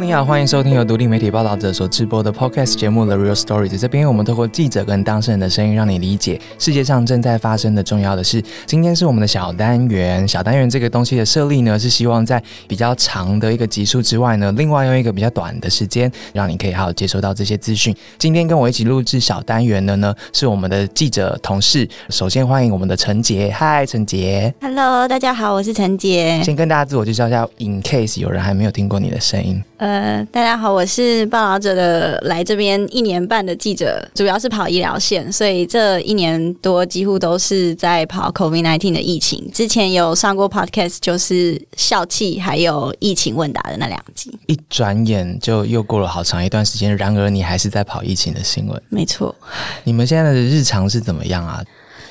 你好，欢迎收听由独立媒体报道者所直播的 Podcast 节目《The Real Stories》。这边我们透过记者跟当事人的声音，让你理解世界上正在发生的重要的事。今天是我们的小单元，小单元这个东西的设立呢，是希望在比较长的一个集数之外呢，另外用一个比较短的时间，让你可以好好接收到这些资讯。今天跟我一起录制小单元的呢，是我们的记者同事。首先欢迎我们的陈杰，嗨，陈杰，Hello，大家好，我是陈杰。先跟大家自我介绍一下，In case 有人还没有听过你的声音。呃，大家好，我是报道者的来这边一年半的记者，主要是跑医疗线，所以这一年多几乎都是在跑 COVID nineteen 的疫情。之前有上过 Podcast，就是笑气还有疫情问答的那两集。一转眼就又过了好长一段时间，然而你还是在跑疫情的新闻。没错，你们现在的日常是怎么样啊？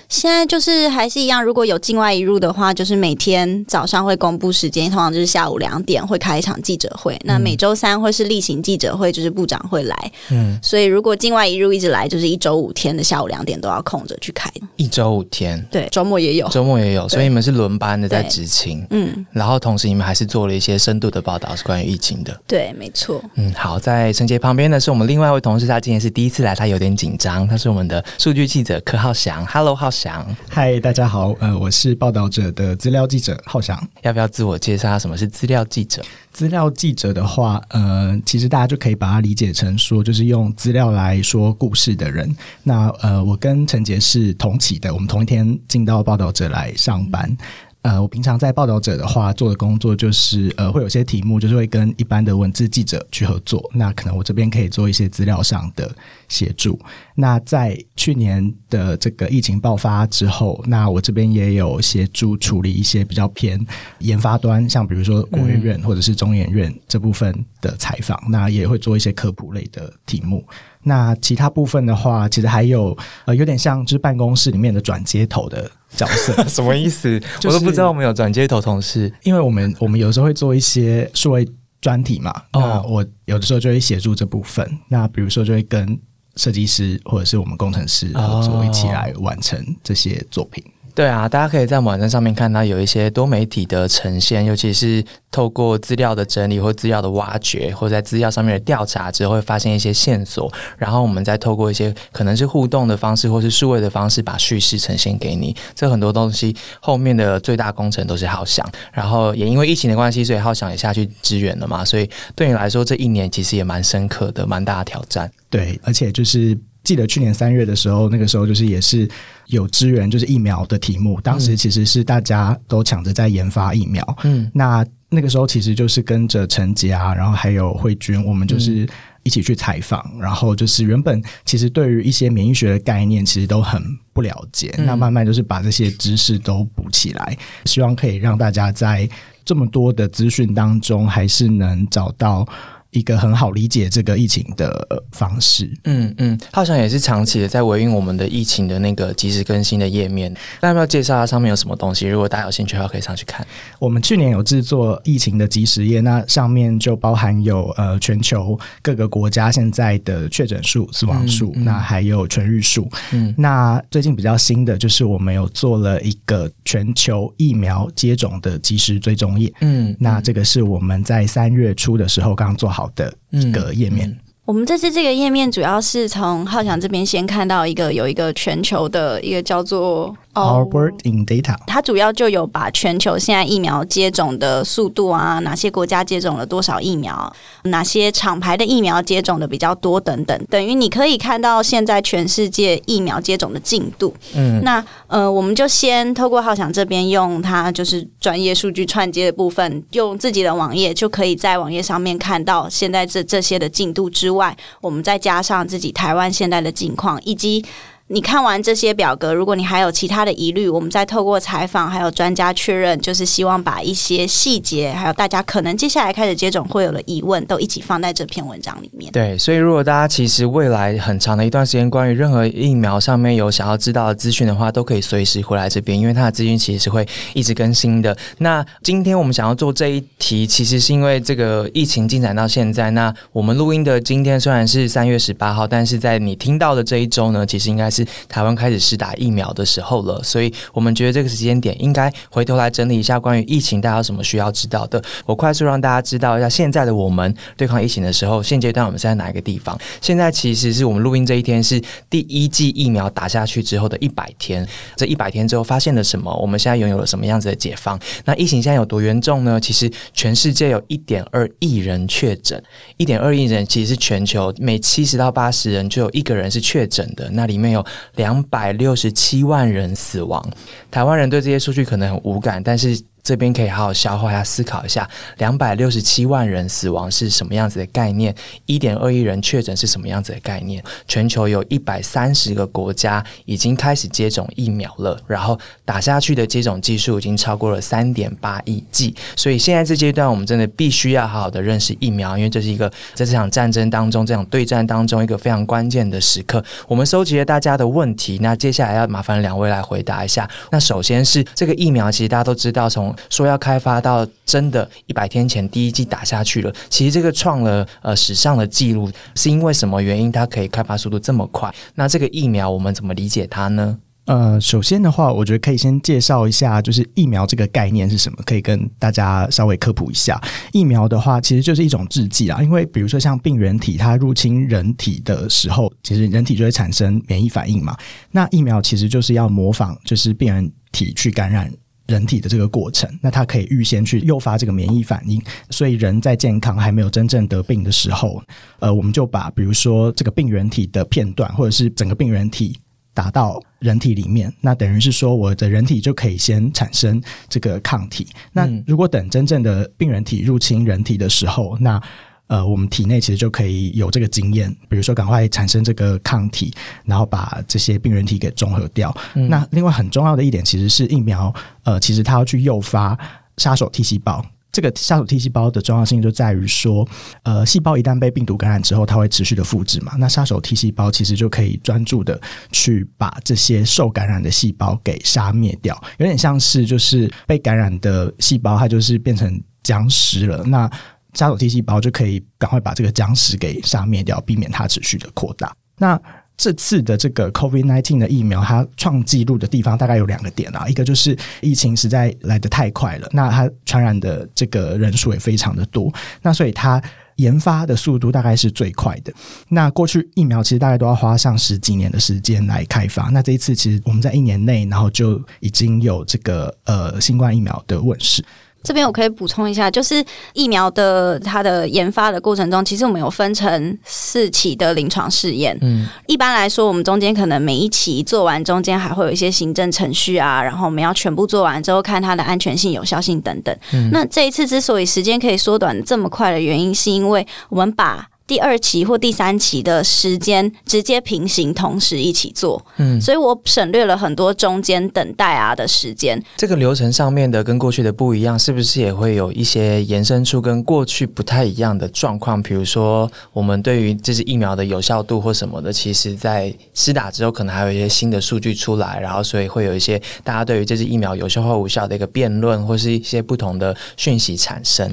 现在就是还是一样，如果有境外一入的话，就是每天早上会公布时间，通常就是下午两点会开一场记者会。那每周三会是例行记者会，就是部长会来。嗯，所以如果境外一入一直来，就是一周五天的下午两点都要空着去开。一周五天，对，周末也有，周末也有，所以你们是轮班的在执勤。嗯，然后同时你们还是做了一些深度的报道，是关于疫情的。对，没错。嗯，好，在陈杰旁边的是我们另外一位同事，他今天是第一次来，他有点紧张。他是我们的数据记者柯浩翔。Hello，浩翔。嗨。大家好，呃，我是报道者的资料记者浩翔，要不要自我介绍？什么是资料记者？资料记者的话，呃，其实大家就可以把它理解成说，就是用资料来说故事的人。那呃，我跟陈杰是同期的，我们同一天进到报道者来上班。呃，我平常在报道者的话做的工作就是，呃，会有些题目就是会跟一般的文字记者去合作。那可能我这边可以做一些资料上的协助。那在去年的这个疫情爆发之后，那我这边也有协助处理一些比较偏研发端，像比如说国务院或者是中研院这部分的采访，那也会做一些科普类的题目。那其他部分的话，其实还有呃，有点像就是办公室里面的转接头的角色，什么意思？我都不知道我们有转接头同事，因为我们我们有时候会做一些数位专题嘛。那我有的时候就会协助这部分。那比如说就会跟设计师或者是我们工程师合作，一起来完成这些作品。对啊，大家可以在网站上面看到有一些多媒体的呈现，尤其是透过资料的整理或资料的挖掘，或在资料上面的调查之后，会发现一些线索，然后我们再透过一些可能是互动的方式，或是数位的方式，把叙事呈现给你。这很多东西后面的最大工程都是浩翔，然后也因为疫情的关系，所以浩翔也下去支援了嘛。所以对你来说，这一年其实也蛮深刻的，蛮大的挑战。对，而且就是记得去年三月的时候，那个时候就是也是。有支援就是疫苗的题目，当时其实是大家都抢着在研发疫苗。嗯，那那个时候其实就是跟着陈杰啊，然后还有慧君，我们就是一起去采访，然后就是原本其实对于一些免疫学的概念其实都很不了解，那慢慢就是把这些知识都补起来，希望可以让大家在这么多的资讯当中，还是能找到。一个很好理解这个疫情的方式。嗯嗯，好像也是长期的在维运我们的疫情的那个及时更新的页面。那要不要介绍它上面有什么东西？如果大家有兴趣的话，可以上去看。我们去年有制作疫情的即时页，那上面就包含有呃全球各个国家现在的确诊数、死亡数，那还有痊愈数。嗯，那最近比较新的就是我们有做了一个全球疫苗接种的即时追踪页。嗯，那这个是我们在三月初的时候刚刚做好。好的一个页面。我们这次这个页面主要是从浩翔这边先看到一个有一个全球的一个叫做。Our World in data，它主要就有把全球现在疫苗接种的速度啊，哪些国家接种了多少疫苗，哪些厂牌的疫苗接种的比较多等等，等于你可以看到现在全世界疫苗接种的进度。嗯，那呃，我们就先透过浩翔这边用它就是专业数据串接的部分，用自己的网页就可以在网页上面看到现在这这些的进度之外，外我们再加上自己台湾现在的境况以及。你看完这些表格，如果你还有其他的疑虑，我们再透过采访还有专家确认，就是希望把一些细节，还有大家可能接下来开始接种会有的疑问，都一起放在这篇文章里面。对，所以如果大家其实未来很长的一段时间，关于任何疫苗上面有想要知道的资讯的话，都可以随时回来这边，因为它的资讯其实是会一直更新的。那今天我们想要做这一题，其实是因为这个疫情进展到现在，那我们录音的今天虽然是三月十八号，但是在你听到的这一周呢，其实应该是。是台湾开始施打疫苗的时候了。所以我们觉得这个时间点应该回头来整理一下关于疫情大家有什么需要知道的。我快速让大家知道一下现在的我们对抗疫情的时候，现阶段我们是在哪一个地方？现在其实是我们录音这一天是第一剂疫苗打下去之后的一百天，这一百天之后发现了什么？我们现在拥有了什么样子的解放？那疫情现在有多严重呢？其实全世界有一点二亿人确诊，一点二亿人其实是全球每七十到八十人就有一个人是确诊的，那里面有两百六十七万人死亡。台湾人对这些数据可能很无感，但是。这边可以好好消化一下，思考一下，两百六十七万人死亡是什么样子的概念？一点二亿人确诊是什么样子的概念？全球有一百三十个国家已经开始接种疫苗了，然后打下去的接种技术已经超过了三点八亿剂。所以现在这阶段，我们真的必须要好好的认识疫苗，因为这是一个在这场战争当中、这场对战当中一个非常关键的时刻。我们收集了大家的问题，那接下来要麻烦两位来回答一下。那首先是这个疫苗，其实大家都知道从说要开发到真的一百天前第一季打下去了，其实这个创了呃史上的记录，是因为什么原因？它可以开发速度这么快？那这个疫苗我们怎么理解它呢？呃，首先的话，我觉得可以先介绍一下，就是疫苗这个概念是什么，可以跟大家稍微科普一下。疫苗的话，其实就是一种制剂啊，因为比如说像病原体它入侵人体的时候，其实人体就会产生免疫反应嘛。那疫苗其实就是要模仿，就是病原体去感染。人体的这个过程，那它可以预先去诱发这个免疫反应，所以人在健康还没有真正得病的时候，呃，我们就把比如说这个病原体的片段，或者是整个病原体打到人体里面，那等于是说我的人体就可以先产生这个抗体。那如果等真正的病原体入侵人体的时候，那呃，我们体内其实就可以有这个经验，比如说赶快产生这个抗体，然后把这些病原体给中和掉。那另外很重要的一点，其实是疫苗，呃，其实它要去诱发杀手 T 细胞。这个杀手 T 细胞的重要性就在于说，呃，细胞一旦被病毒感染之后，它会持续的复制嘛。那杀手 T 细胞其实就可以专注的去把这些受感染的细胞给杀灭掉，有点像是就是被感染的细胞，它就是变成僵尸了。那杀手 T 细胞就可以赶快把这个僵尸给杀灭掉，避免它持续的扩大。那这次的这个 COVID nineteen 的疫苗，它创纪录的地方大概有两个点啊，一个就是疫情实在来得太快了，那它传染的这个人数也非常的多，那所以它研发的速度大概是最快的。那过去疫苗其实大概都要花上十几年的时间来开发，那这一次其实我们在一年内，然后就已经有这个呃新冠疫苗的问世。这边我可以补充一下，就是疫苗的它的研发的过程中，其实我们有分成四期的临床试验。嗯，一般来说，我们中间可能每一期做完，中间还会有一些行政程序啊，然后我们要全部做完之后，看它的安全性、有效性等等。那这一次之所以时间可以缩短这么快的原因，是因为我们把第二期或第三期的时间直接平行，同时一起做，嗯，所以我省略了很多中间等待啊的时间。这个流程上面的跟过去的不一样，是不是也会有一些延伸出跟过去不太一样的状况？比如说，我们对于这支疫苗的有效度或什么的，其实在施打之后，可能还有一些新的数据出来，然后所以会有一些大家对于这支疫苗有效或无效的一个辩论，或是一些不同的讯息产生。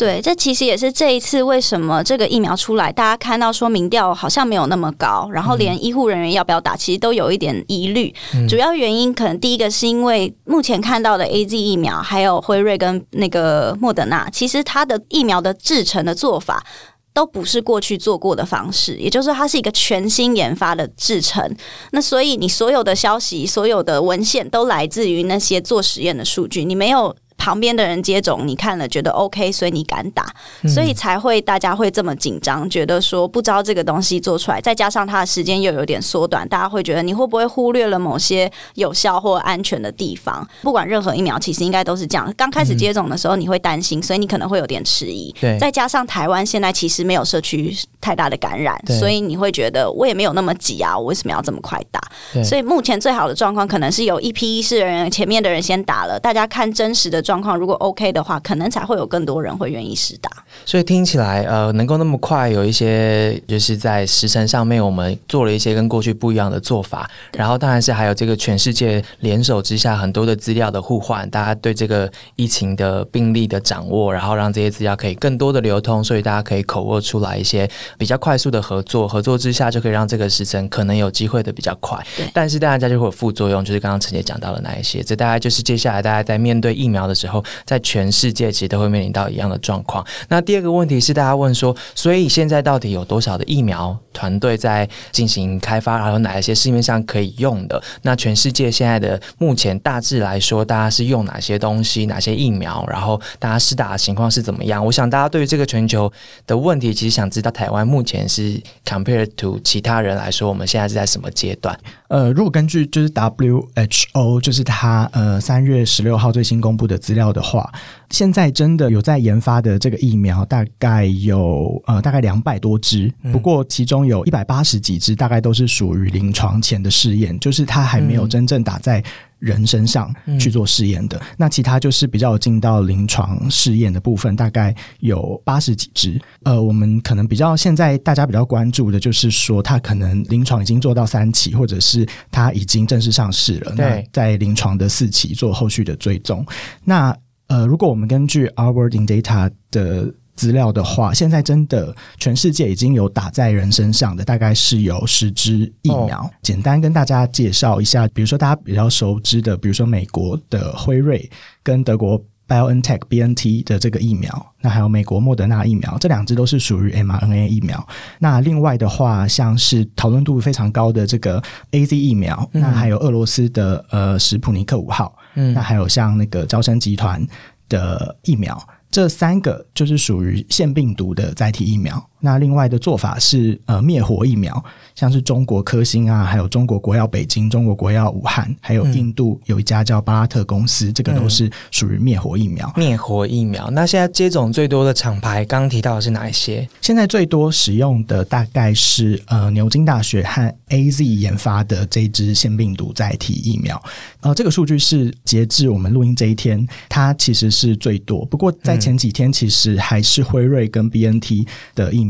对，这其实也是这一次为什么这个疫苗出来，大家看到说民调好像没有那么高，然后连医护人员要不要打，其实都有一点疑虑。主要原因可能第一个是因为目前看到的 A Z 疫苗，还有辉瑞跟那个莫德纳，其实它的疫苗的制成的做法都不是过去做过的方式，也就是说它是一个全新研发的制成。那所以你所有的消息、所有的文献都来自于那些做实验的数据，你没有。旁边的人接种，你看了觉得 OK，所以你敢打，所以才会大家会这么紧张，觉得说不知道这个东西做出来，再加上它的时间又有点缩短，大家会觉得你会不会忽略了某些有效或安全的地方？不管任何疫苗，其实应该都是这样。刚开始接种的时候，你会担心，所以你可能会有点迟疑。对，再加上台湾现在其实没有社区太大的感染，所以你会觉得我也没有那么急啊，我为什么要这么快打？所以目前最好的状况，可能是有一批医师人员前面的人先打了，大家看真实的。状况如果 OK 的话，可能才会有更多人会愿意试打。所以听起来，呃，能够那么快有一些，就是在时程上面，我们做了一些跟过去不一样的做法。然后，当然是还有这个全世界联手之下，很多的资料的互换，大家对这个疫情的病例的掌握，然后让这些资料可以更多的流通，所以大家可以口握出来一些比较快速的合作。合作之下，就可以让这个时程可能有机会的比较快。但是大家就会有副作用，就是刚刚陈姐讲到的那一些。这大概就是接下来大家在面对疫苗的时候，在全世界其实都会面临到一样的状况。那第二个问题是，大家问说，所以现在到底有多少的疫苗团队在进行开发？还有哪一些市面上可以用的？那全世界现在的目前大致来说，大家是用哪些东西？哪些疫苗？然后大家施打的情况是怎么样？我想大家对于这个全球的问题，其实想知道台湾目前是 compared to 其他人来说，我们现在是在什么阶段？呃，如果根据就是 WHO，就是他呃三月十六号最新公布的资料的话，现在真的有在研发的这个疫苗，大概有呃大概两百多支，不过其中有一百八十几支，大概都是属于临床前的试验，就是它还没有真正打在。人身上去做试验的，那其他就是比较进到临床试验的部分，大概有八十几只。呃，我们可能比较现在大家比较关注的就是说，它可能临床已经做到三期，或者是它已经正式上市了。那在临床的四期做后续的追踪。那呃，如果我们根据 Our w o r d in Data 的。资料的话，现在真的全世界已经有打在人身上的，大概是有十支疫苗。简单跟大家介绍一下，比如说大家比较熟知的，比如说美国的辉瑞跟德国 BioNTech BNT 的这个疫苗，那还有美国莫德纳疫苗，这两支都是属于 mRNA 疫苗。那另外的话，像是讨论度非常高的这个 AZ 疫苗，那还有俄罗斯的呃史普尼克五号，嗯，那还有像那个招生集团的疫苗。这三个就是属于腺病毒的载体疫苗。那另外的做法是，呃，灭活疫苗，像是中国科兴啊，还有中国国药北京、中国国药武汉，还有印度有一家叫巴拉特公司，这个都是属于灭活疫苗。灭活疫苗，那现在接种最多的厂牌，刚刚提到的是哪一些？现在最多使用的大概是呃牛津大学和 A Z 研发的这支腺病毒载体疫苗。呃，这个数据是截至我们录音这一天，它其实是最多。不过在前几天，其实还是辉瑞跟 B N T 的疫苗，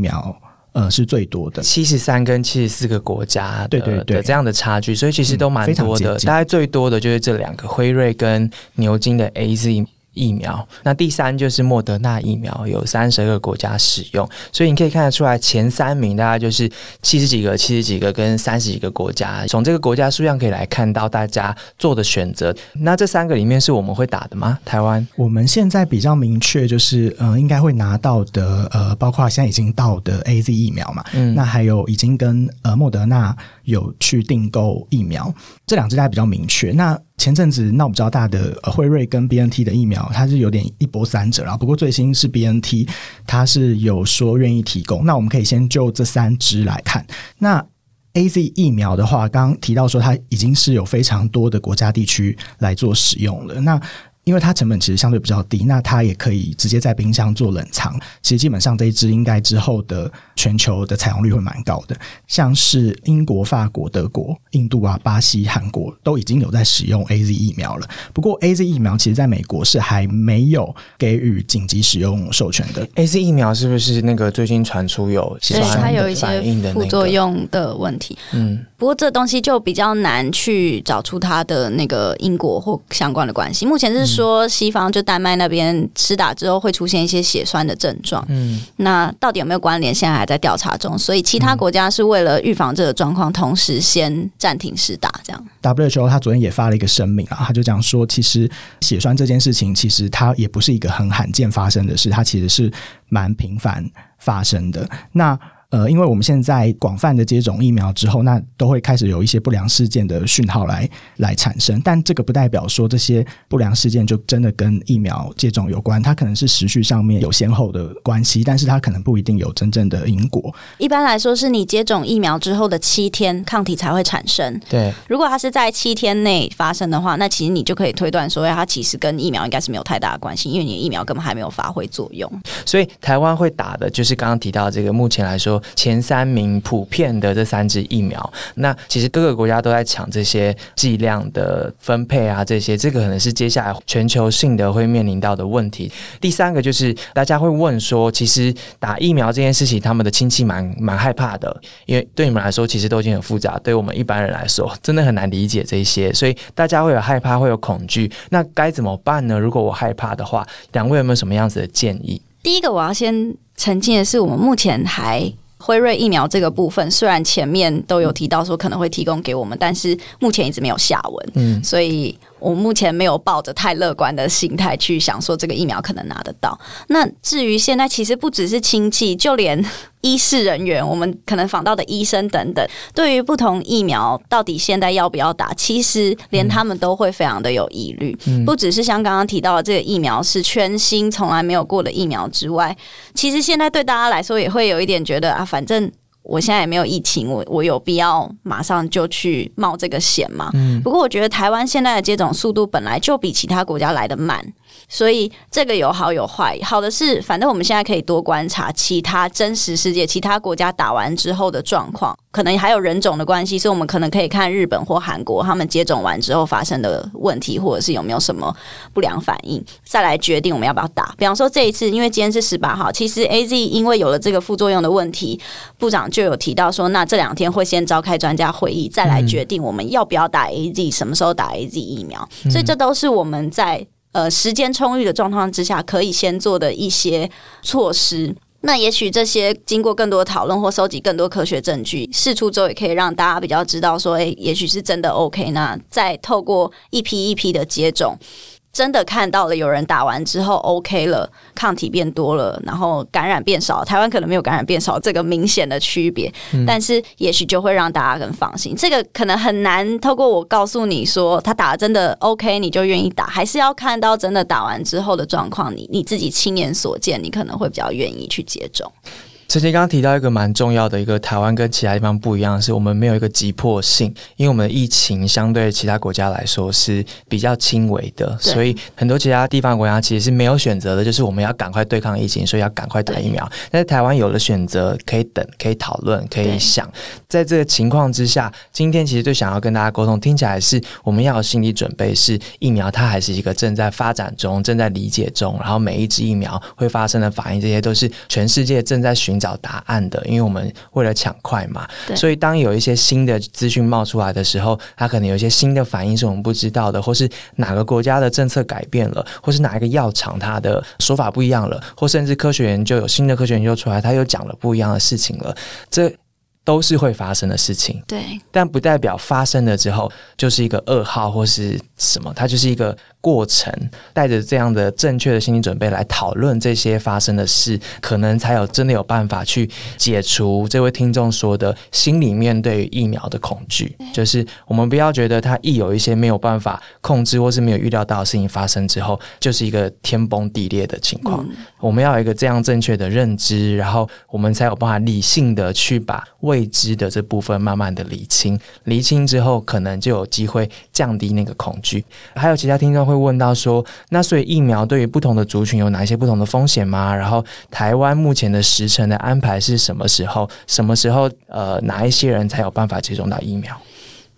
呃，是最多的，七十三跟七十四个国家，对对对，这样的差距，所以其实都蛮多的。大概最多的就是这两个，辉瑞跟牛津的 A Z。疫苗，那第三就是莫德纳疫苗，有三十个国家使用，所以你可以看得出来，前三名大概就是七十几个、七十几个跟三十几个国家。从这个国家数量可以来看到大家做的选择。那这三个里面是我们会打的吗？台湾？我们现在比较明确就是，呃，应该会拿到的，呃，包括现在已经到的 A Z 疫苗嘛，嗯，那还有已经跟呃莫德纳有去订购疫苗，这两支大家比较明确。那前阵子闹比较大的辉瑞跟 B N T 的疫苗，它是有点一波三折啦。不过最新是 B N T，它是有说愿意提供。那我们可以先就这三支来看。那 A Z 疫苗的话，刚刚提到说它已经是有非常多的国家地区来做使用了。那因为它成本其实相对比较低，那它也可以直接在冰箱做冷藏。其实基本上这一支应该之后的全球的采用率会蛮高的，像是英国、法国、德国、印度啊、巴西、韩国都已经有在使用 A Z 疫苗了。不过 A Z 疫苗其实在美国是还没有给予紧急使用授权的。A Z 疫苗是不是那个最近传出有对它有一些副作用的问题？嗯，不过这东西就比较难去找出它的那个因果或相关的关系。目前是。说西方就丹麦那边吃打之后会出现一些血栓的症状，嗯，那到底有没有关联？现在还在调查中，所以其他国家是为了预防这个状况，同时先暂停施打。这样，WHO 他昨天也发了一个声明啊，他就讲说，其实血栓这件事情其实它也不是一个很罕见发生的事，它其实是蛮频繁发生的。那呃，因为我们现在广泛的接种疫苗之后，那都会开始有一些不良事件的讯号来来产生，但这个不代表说这些不良事件就真的跟疫苗接种有关，它可能是时序上面有先后的关系，但是它可能不一定有真正的因果。一般来说，是你接种疫苗之后的七天抗体才会产生。对，如果它是在七天内发生的话，那其实你就可以推断说，它其实跟疫苗应该是没有太大的关系，因为你的疫苗根本还没有发挥作用。所以台湾会打的就是刚刚提到这个，目前来说。前三名普遍的这三支疫苗。那其实各个国家都在抢这些剂量的分配啊，这些这个可能是接下来全球性的会面临到的问题。第三个就是大家会问说，其实打疫苗这件事情，他们的亲戚蛮蛮害怕的，因为对你们来说其实都已经很复杂，对我们一般人来说真的很难理解这些，所以大家会有害怕，会有恐惧。那该怎么办呢？如果我害怕的话，两位有没有什么样子的建议？第一个我要先澄清的是，我们目前还辉瑞疫苗这个部分，虽然前面都有提到说可能会提供给我们，但是目前一直没有下文。嗯，所以。我目前没有抱着太乐观的心态去想说这个疫苗可能拿得到。那至于现在，其实不只是亲戚，就连医事人员，我们可能访到的医生等等，对于不同疫苗到底现在要不要打，其实连他们都会非常的有疑虑。不只是像刚刚提到的这个疫苗是全新从来没有过的疫苗之外，其实现在对大家来说也会有一点觉得啊，反正。我现在也没有疫情，我我有必要马上就去冒这个险吗？嗯，不过我觉得台湾现在的接种速度本来就比其他国家来的慢。所以这个有好有坏，好的是，反正我们现在可以多观察其他真实世界、其他国家打完之后的状况，可能还有人种的关系，所以我们可能可以看日本或韩国他们接种完之后发生的问题，或者是有没有什么不良反应，再来决定我们要不要打。比方说这一次，因为今天是十八号，其实 A Z 因为有了这个副作用的问题，部长就有提到说，那这两天会先召开专家会议，再来决定我们要不要打 A Z，什么时候打 A Z 疫苗。所以这都是我们在。呃，时间充裕的状况之下，可以先做的一些措施。那也许这些经过更多讨论或收集更多科学证据，试出之后，也可以让大家比较知道说，诶，也许是真的 OK。那再透过一批一批的接种。真的看到了有人打完之后 OK 了，抗体变多了，然后感染变少。台湾可能没有感染变少这个明显的区别，但是也许就会让大家更放心。这个可能很难透过我告诉你说他打真的 OK，你就愿意打，还是要看到真的打完之后的状况，你你自己亲眼所见，你可能会比较愿意去接种。陈杰刚刚提到一个蛮重要的一个台湾跟其他地方不一样，是我们没有一个急迫性，因为我们的疫情相对其他国家来说是比较轻微的，所以很多其他地方国家其实是没有选择的，就是我们要赶快对抗疫情，所以要赶快打疫苗。但是台湾有了选择，可以等，可以讨论，可以想。在这个情况之下，今天其实最想要跟大家沟通，听起来是我们要有心理准备，是疫苗它还是一个正在发展中、正在理解中，然后每一支疫苗会发生的反应，这些都是全世界正在寻。找答案的，因为我们为了抢快嘛，所以当有一些新的资讯冒出来的时候，它可能有一些新的反应是我们不知道的，或是哪个国家的政策改变了，或是哪一个药厂它的说法不一样了，或甚至科学研究有新的科学研究出来，它又讲了不一样的事情了，这都是会发生的事情。对，但不代表发生了之后就是一个噩耗或是什么，它就是一个。过程带着这样的正确的心理准备来讨论这些发生的事，可能才有真的有办法去解除这位听众说的心里面对疫苗的恐惧。就是我们不要觉得他一有一些没有办法控制或是没有预料到的事情发生之后，就是一个天崩地裂的情况。我们要有一个这样正确的认知，然后我们才有办法理性的去把未知的这部分慢慢的理清。理清之后，可能就有机会降低那个恐惧。还有其他听众。会问到说，那所以疫苗对于不同的族群有哪一些不同的风险吗？然后台湾目前的时程的安排是什么时候？什么时候呃，哪一些人才有办法接种到疫苗？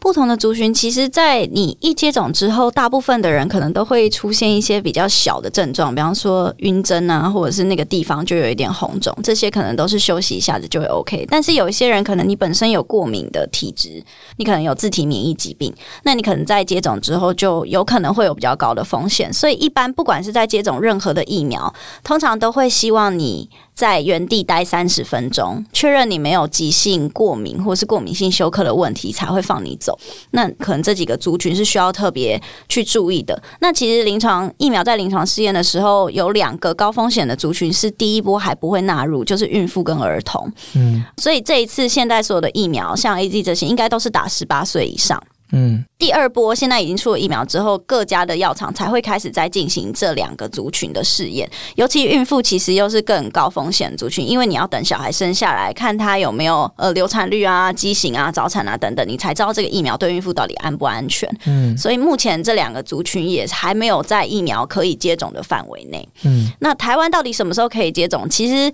不同的族群，其实，在你一接种之后，大部分的人可能都会出现一些比较小的症状，比方说晕针啊，或者是那个地方就有一点红肿，这些可能都是休息一下子就会 OK。但是有一些人，可能你本身有过敏的体质，你可能有自体免疫疾病，那你可能在接种之后就有可能会有比较高的风险。所以，一般不管是在接种任何的疫苗，通常都会希望你。在原地待三十分钟，确认你没有急性过敏或是过敏性休克的问题，才会放你走。那可能这几个族群是需要特别去注意的。那其实临床疫苗在临床试验的时候，有两个高风险的族群是第一波还不会纳入，就是孕妇跟儿童。嗯，所以这一次现在所有的疫苗，像 A Z 这些，应该都是打十八岁以上。嗯，第二波现在已经出了疫苗之后，各家的药厂才会开始在进行这两个族群的试验。尤其孕妇其实又是更高风险族群，因为你要等小孩生下来，看他有没有呃流产率啊、畸形啊、早产啊等等，你才知道这个疫苗对孕妇到底安不安全。嗯，所以目前这两个族群也还没有在疫苗可以接种的范围内。嗯，那台湾到底什么时候可以接种？其实。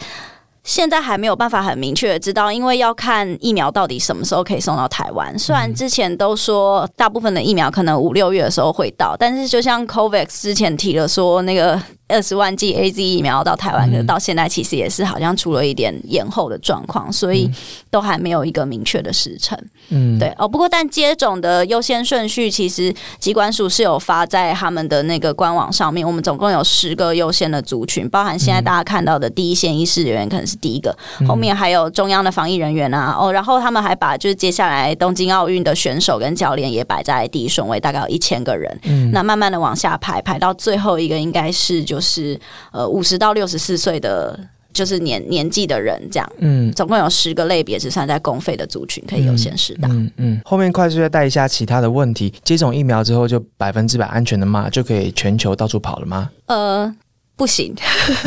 现在还没有办法很明确的知道，因为要看疫苗到底什么时候可以送到台湾。虽然之前都说大部分的疫苗可能五六月的时候会到，但是就像 COVAX 之前提了说那个。二十万剂 A Z 疫苗到台湾，可到现在其实也是好像出了一点延后的状况，所以都还没有一个明确的时程。嗯，对哦。不过，但接种的优先顺序，其实机关署是有发在他们的那个官网上面。我们总共有十个优先的族群，包含现在大家看到的第一线医师人员可能是第一个，后面还有中央的防疫人员啊。哦，然后他们还把就是接下来东京奥运的选手跟教练也摆在第一顺位，大概有一千个人。嗯，那慢慢的往下排，排到最后一个应该是就。就是呃五十到六十四岁的就是年年纪的人这样，嗯，总共有十个类别只算在公费的族群可以优先施打。嗯嗯，后面快速再带一下其他的问题，接种疫苗之后就百分之百安全的吗？就可以全球到处跑了吗？呃。不行，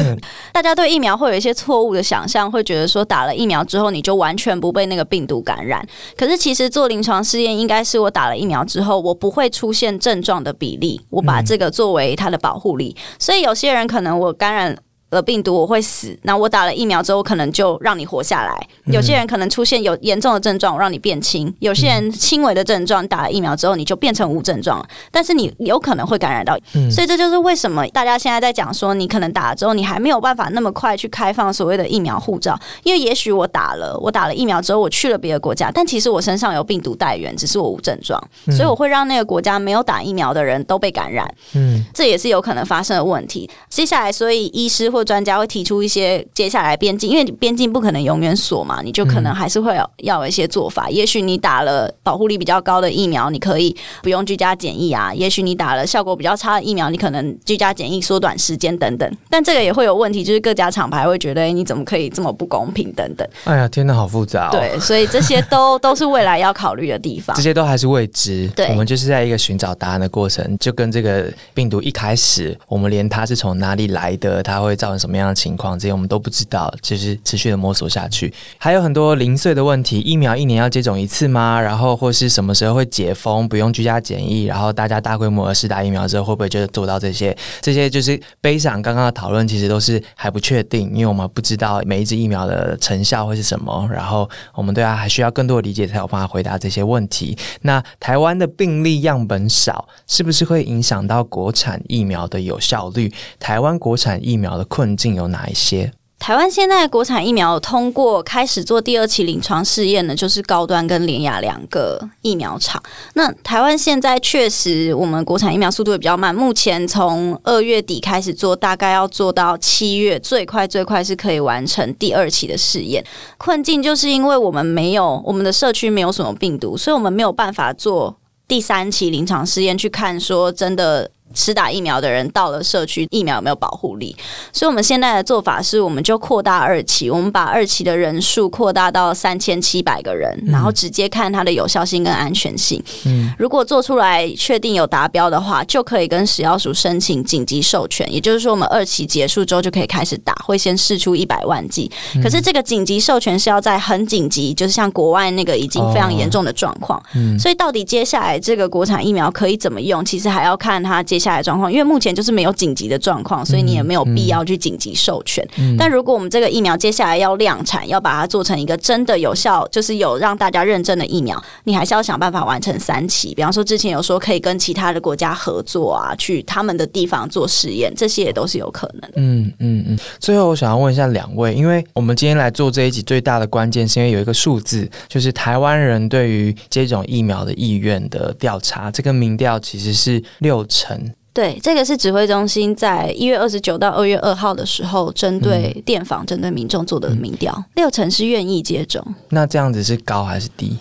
大家对疫苗会有一些错误的想象，会觉得说打了疫苗之后你就完全不被那个病毒感染。可是其实做临床试验，应该是我打了疫苗之后，我不会出现症状的比例，我把这个作为它的保护力。所以有些人可能我感染。了病毒我会死，那我打了疫苗之后可能就让你活下来。有些人可能出现有严重的症状，让你变轻；有些人轻微的症状打了疫苗之后你就变成无症状，但是你有可能会感染到。所以这就是为什么大家现在在讲说，你可能打了之后你还没有办法那么快去开放所谓的疫苗护照，因为也许我打了，我打了疫苗之后我去了别的国家，但其实我身上有病毒带源，只是我无症状，所以我会让那个国家没有打疫苗的人都被感染。嗯，这也是有可能发生的问题。接下来，所以医师或专家会提出一些接下来边境，因为你边境不可能永远锁嘛，你就可能还是会有要有一些做法。也许你打了保护力比较高的疫苗，你可以不用居家检疫啊；也许你打了效果比较差的疫苗，你可能居家检疫缩短时间等等。但这个也会有问题，就是各家厂牌会觉得，哎，你怎么可以这么不公平等等？哎呀，天哪，好复杂。对，所以这些 都都是未来要考虑的地方。这些都还是未知。对，我们就是在一个寻找答案的过程，就跟这个病毒一开始，我们连它是从哪里来的，它会造什么样的。情况这些我们都不知道，就是持续的摸索下去，还有很多零碎的问题。疫苗一年要接种一次吗？然后或是什么时候会解封，不用居家检疫？然后大家大规模的试打疫苗之后，会不会就做到这些？这些就是悲伤。刚刚的讨论其实都是还不确定，因为我们不知道每一支疫苗的成效会是什么。然后我们对它还需要更多的理解，才有办法回答这些问题。那台湾的病例样本少，是不是会影响到国产疫苗的有效率？台湾国产疫苗的困困境？有哪一些？台湾现在国产疫苗通过开始做第二期临床试验呢，就是高端跟联雅两个疫苗厂。那台湾现在确实，我们国产疫苗速度也比较慢。目前从二月底开始做，大概要做到七月，最快最快是可以完成第二期的试验。困境就是因为我们没有我们的社区没有什么病毒，所以我们没有办法做第三期临床试验去看说真的。吃打疫苗的人到了社区，疫苗有没有保护力？所以，我们现在的做法是，我们就扩大二期，我们把二期的人数扩大到三千七百个人，然后直接看它的有效性跟安全性。嗯，如果做出来确定有达标的话，就可以跟食药署申请紧急授权。也就是说，我们二期结束之后就可以开始打，会先试出一百万剂。可是，这个紧急授权是要在很紧急，就是像国外那个已经非常严重的状况。嗯，所以到底接下来这个国产疫苗可以怎么用？其实还要看它接。下来状况，因为目前就是没有紧急的状况，所以你也没有必要去紧急授权。但如果我们这个疫苗接下来要量产，要把它做成一个真的有效，就是有让大家认证的疫苗，你还是要想办法完成三期。比方说，之前有说可以跟其他的国家合作啊，去他们的地方做实验，这些也都是有可能。嗯嗯嗯。最后，我想要问一下两位，因为我们今天来做这一集最大的关键，是因为有一个数字，就是台湾人对于接种疫苗的意愿的调查，这个民调其实是六成。对，这个是指挥中心在一月二十九到二月二号的时候，针对电访、针对民众做的民调，六成是愿意接种。那这样子是高还是低？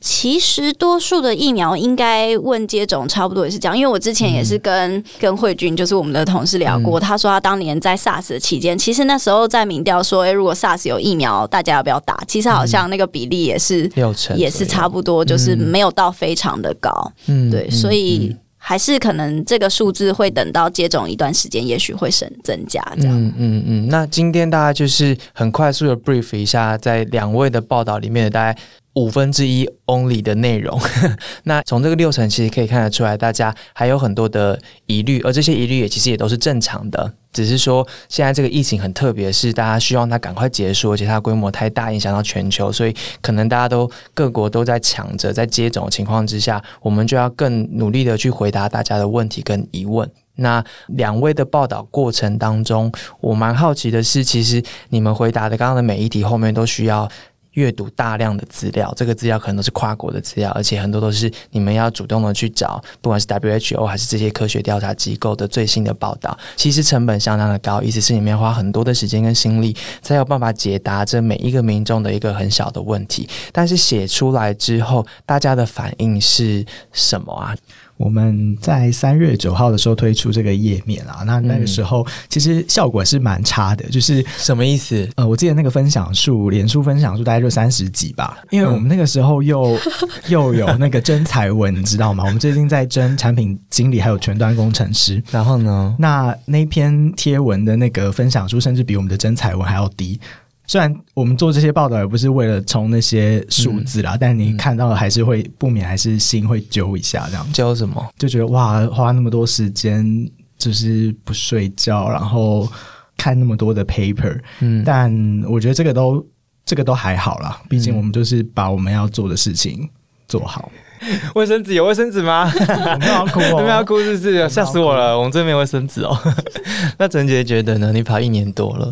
其实多数的疫苗应该问接种差不多也是这样，因为我之前也是跟跟慧君，就是我们的同事聊过，他说他当年在 SARS 的期间，其实那时候在民调说，哎，如果 SARS 有疫苗，大家要不要打？其实好像那个比例也是六成，也是差不多，就是没有到非常的高。嗯，对，所以。还是可能这个数字会等到接种一段时间，也许会升增加这样。嗯嗯嗯。那今天大家就是很快速的 brief 一下，在两位的报道里面的大家五分之一 only 的内容，那从这个六成其实可以看得出来，大家还有很多的疑虑，而这些疑虑也其实也都是正常的，只是说现在这个疫情很特别，是大家希望它赶快结束，而且它规模太大，影响到全球，所以可能大家都各国都在抢着在接种情况之下，我们就要更努力的去回答大家的问题跟疑问。那两位的报道过程当中，我蛮好奇的是，其实你们回答的刚刚的每一题后面都需要。阅读大量的资料，这个资料可能都是跨国的资料，而且很多都是你们要主动的去找，不管是 WHO 还是这些科学调查机构的最新的报道，其实成本相当的高，意思是你们要花很多的时间跟心力，才有办法解答这每一个民众的一个很小的问题。但是写出来之后，大家的反应是什么啊？我们在三月九号的时候推出这个页面啊，那那个时候其实效果是蛮差的，就是什么意思？呃，我记得那个分享数，脸书分享数大概就三十几吧，因为我们那个时候又 又有那个征才文，你知道吗？我们最近在征产品经理还有全端工程师，然后呢，那那篇贴文的那个分享数甚至比我们的征才文还要低。虽然我们做这些报道也不是为了冲那些数字啦，但你看到还是会不免还是心会揪一下，这样揪什么？就觉得哇，花那么多时间就是不睡觉，然后看那么多的 paper，嗯，但我觉得这个都这个都还好啦，毕竟我们就是把我们要做的事情做好。卫生纸有卫生纸吗？不要哭，不要哭，是不是？吓死我了！我们这边卫生纸哦。那陈杰觉得呢？你跑一年多了。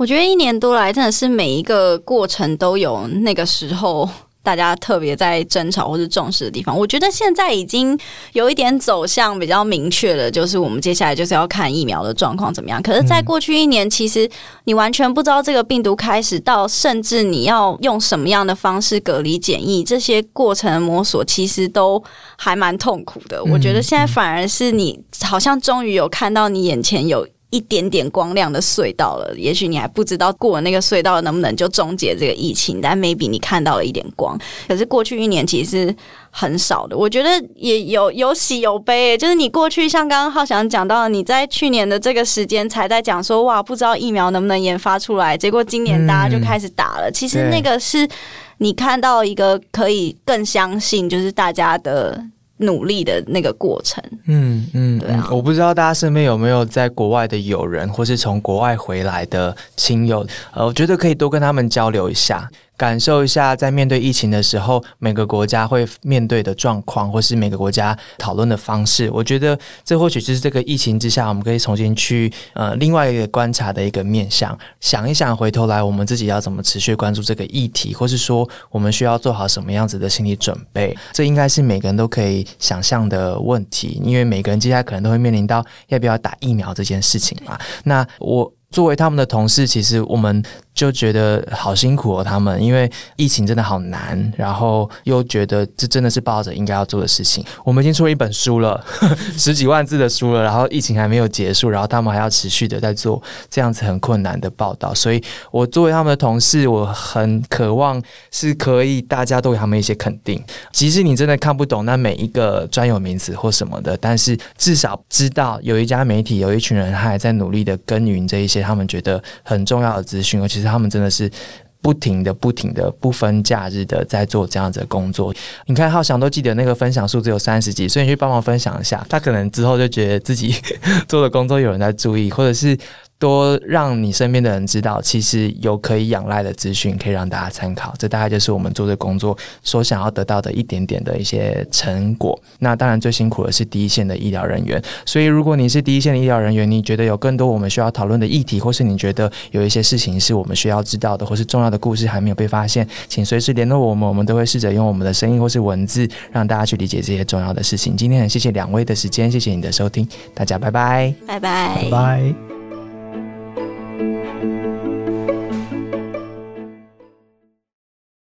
我觉得一年多来，真的是每一个过程都有那个时候大家特别在争吵或是重视的地方。我觉得现在已经有一点走向比较明确了，就是我们接下来就是要看疫苗的状况怎么样。可是，在过去一年，其实你完全不知道这个病毒开始到，甚至你要用什么样的方式隔离检疫，这些过程的摸索，其实都还蛮痛苦的。我觉得现在反而是你好像终于有看到你眼前有。一点点光亮的隧道了，也许你还不知道过了那个隧道能不能就终结这个疫情，但 maybe 你看到了一点光。可是过去一年其实很少的，我觉得也有有喜有悲。就是你过去像刚刚浩翔讲到，你在去年的这个时间才在讲说哇，不知道疫苗能不能研发出来，结果今年大家就开始打了。其实那个是你看到一个可以更相信，就是大家的。努力的那个过程，嗯嗯，对啊，我不知道大家身边有没有在国外的友人，或是从国外回来的亲友，呃，我觉得可以多跟他们交流一下。感受一下，在面对疫情的时候，每个国家会面对的状况，或是每个国家讨论的方式。我觉得这或许就是这个疫情之下，我们可以重新去呃另外一个观察的一个面向，想一想，回头来我们自己要怎么持续关注这个议题，或是说我们需要做好什么样子的心理准备。这应该是每个人都可以想象的问题，因为每个人接下来可能都会面临到要不要打疫苗这件事情嘛。那我作为他们的同事，其实我们。就觉得好辛苦哦，他们因为疫情真的好难，然后又觉得这真的是抱着应该要做的事情。我们已经出了一本书了，十几万字的书了，然后疫情还没有结束，然后他们还要持续的在做这样子很困难的报道。所以我作为他们的同事，我很渴望是可以大家都给他们一些肯定。即使你真的看不懂那每一个专有名词或什么的，但是至少知道有一家媒体有一群人他还在努力的耕耘这一些他们觉得很重要的资讯，尤。其是他们真的是不停的、不停的、不分假日的在做这样子的工作。你看，浩翔都记得那个分享数只有三十几，所以你去帮忙分享一下，他可能之后就觉得自己 做的工作有人在注意，或者是。多让你身边的人知道，其实有可以仰赖的资讯，可以让大家参考。这大概就是我们做的工作所想要得到的一点点的一些成果。那当然最辛苦的是第一线的医疗人员。所以如果你是第一线的医疗人员，你觉得有更多我们需要讨论的议题，或是你觉得有一些事情是我们需要知道的，或是重要的故事还没有被发现，请随时联络我们，我们都会试着用我们的声音或是文字，让大家去理解这些重要的事情。今天很谢谢两位的时间，谢谢你的收听，大家拜拜，拜拜，拜拜。